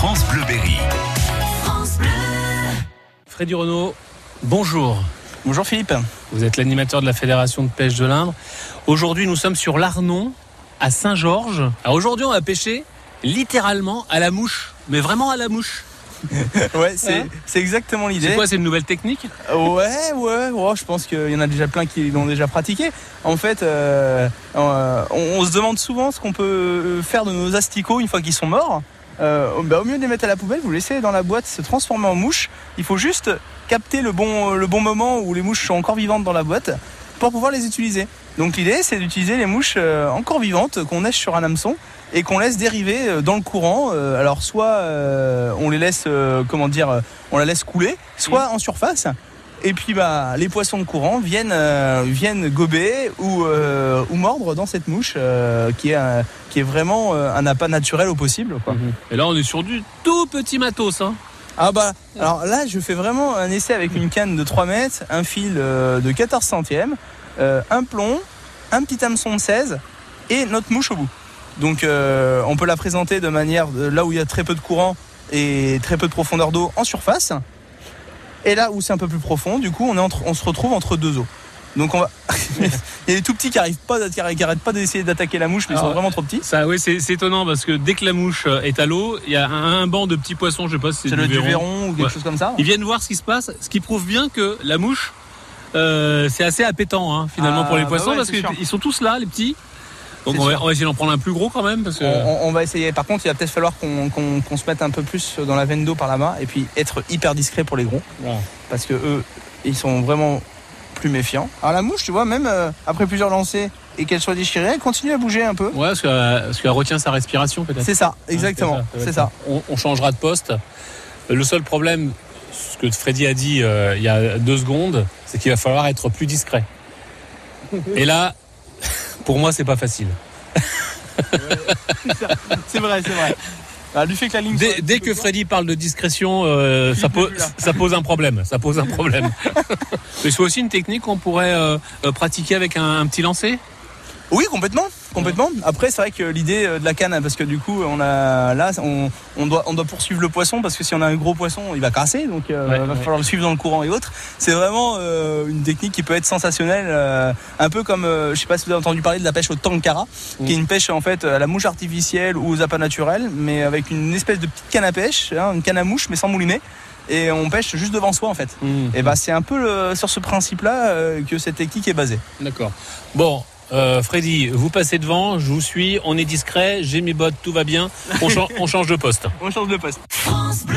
France Bleu Berry. Freddy Renault, bonjour. Bonjour Philippe. Vous êtes l'animateur de la Fédération de pêche de l'Indre. Aujourd'hui, nous sommes sur l'Arnon, à Saint-Georges. Alors aujourd'hui, on va pêcher littéralement à la mouche, mais vraiment à la mouche. Ouais, c'est Hein c'est exactement l'idée. C'est quoi, c'est une nouvelle technique Ouais, ouais, ouais, je pense qu'il y en a déjà plein qui l'ont déjà pratiqué. En fait, euh, euh, on, on se demande souvent ce qu'on peut faire de nos asticots une fois qu'ils sont morts. Euh, bah, au mieux de les mettre à la poubelle, vous laissez dans la boîte se transformer en mouche. Il faut juste capter le bon, le bon moment où les mouches sont encore vivantes dans la boîte pour pouvoir les utiliser. Donc l'idée, c'est d'utiliser les mouches euh, encore vivantes qu'on nèche sur un hameçon et qu'on laisse dériver euh, dans le courant. Euh, Alors soit euh, on les laisse, euh, comment dire, euh, on la laisse couler, soit en surface. Et puis bah les poissons de courant viennent euh, viennent gober ou euh, ou mordre dans cette mouche euh, qui est un- qui est vraiment un appât naturel au possible quoi. Et là, on est sur du tout petit matos. Hein. Ah bah alors là je fais vraiment un essai avec une canne de 3 mètres, un fil de 14 centièmes, un plomb, un petit hameçon de 16 et notre mouche au bout. Donc on peut la présenter de manière là où il y a très peu de courant et très peu de profondeur d'eau en surface. Et là où c'est un peu plus profond, du coup on, est entre- on se retrouve entre deux eaux. Donc on va. il y a des tout petits qui arrivent pas, qui arrêtent pas d'essayer d'attaquer la mouche, mais ils sont vraiment trop petits. Ça, oui, c'est étonnant parce que dès que la mouche euh, est à l'eau, il y a un, un banc de petits poissons, je sais pas si C'est du du verron. ou quelque Ouais. chose comme ça. Ils viennent voir ce qui se passe, ce qui prouve bien que la mouche, euh, c'est assez appétant hein, finalement Ah, pour les bah poissons ouais, parce qu'ils sont tous là, les petits. Donc on va, sûr. on va essayer d'en prendre un plus gros quand même parce que. On, va essayer. Par contre, il va peut-être falloir qu'on se mette un peu plus dans la veine d'eau par là-bas et puis être hyper discret pour les gros parce que eux, ils sont vraiment plus méfiants. Alors la mouche, tu vois, même euh, après plusieurs lancers et qu'elle soit déchirée, elle continue à bouger un peu. Ouais, parce qu'elle retient sa respiration peut-être. C'est ça, exactement. C'est ça. On, on changera de poste. Le seul problème, ce que Freddy a dit euh, il y a deux secondes, c'est qu'il va falloir être plus discret. Et là, pour moi, c'est pas facile. C'est vrai, c'est vrai. Alors, du fait que la ligne. soit un Dès, que Freddy parle de discrétion, euh, ça, pose, ça pose un problème. Ça pose un problème. Mais c'est aussi une technique qu'on pourrait euh, euh, pratiquer avec un, un petit lancer? Oui, complètement, complètement. Après, c'est vrai que l'idée euh, de la canne, parce que du coup, on a là, on, on doit, on doit poursuivre le poisson parce que si on a un gros poisson, il va casser, donc euh, Ouais, il va ouais. falloir le suivre dans le courant et autres. C'est vraiment euh, une technique qui peut être sensationnelle, euh, un peu comme, euh, je sais pas si vous avez entendu parler de la pêche au tankara, qui est une pêche en fait à la mouche artificielle ou aux appâts naturels, mais avec une espèce de petite canne à pêche, hein, une canne à mouche, mais sans mouliner. Et on pêche juste devant soi en fait. Et bah c'est un peu le- sur ce principe-là euh, que cette technique est basée. D'accord. Bon, euh, Freddy, vous passez devant, je vous suis, on est discret, j'ai mes bottes, tout va bien. On, chan- on change de poste. On change de poste. France Bleu.